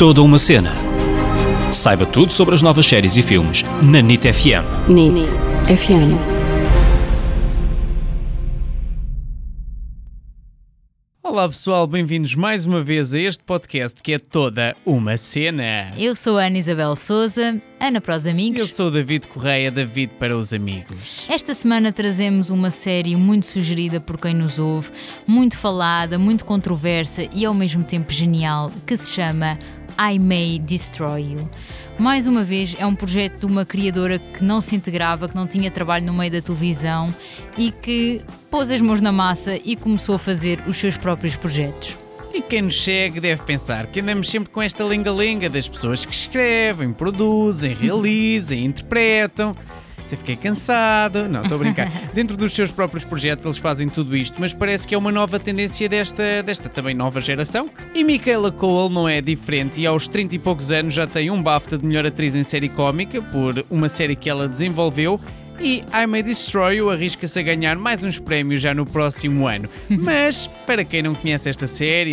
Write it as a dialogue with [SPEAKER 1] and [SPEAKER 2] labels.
[SPEAKER 1] Toda uma cena. Saiba tudo sobre as novas séries e filmes na NIT FM.
[SPEAKER 2] NIT FM.
[SPEAKER 3] Olá pessoal, bem-vindos mais uma vez a este podcast que é toda uma cena.
[SPEAKER 4] Eu sou a Ana Isabel Souza, Ana para os amigos.
[SPEAKER 3] Eu sou o David Correia, David para os amigos.
[SPEAKER 4] Esta semana trazemos uma série muito sugerida por quem nos ouve, muito falada, muito controversa e ao mesmo tempo genial, que se chama I May Destroy You. Mais uma vez, é um projeto de uma criadora que não se integrava, que não tinha trabalho no meio da televisão e que pôs as mãos na massa e começou a fazer os seus próprios projetos.
[SPEAKER 3] E quem nos segue deve pensar que andamos sempre com esta linga-linga das pessoas que escrevem, produzem, realizam, interpretam. Até fiquei cansado. Não, estou a brincar. Dentro dos seus próprios projetos eles fazem tudo isto, mas parece que é uma nova tendência desta, desta também nova geração. E Michaela Cole não é diferente e aos 30 e poucos anos já tem um BAFTA de melhor atriz em série cómica por uma série que ela desenvolveu e I May Destroy You arrisca-se a ganhar mais uns prémios já no próximo ano. Mas, para quem não conhece esta série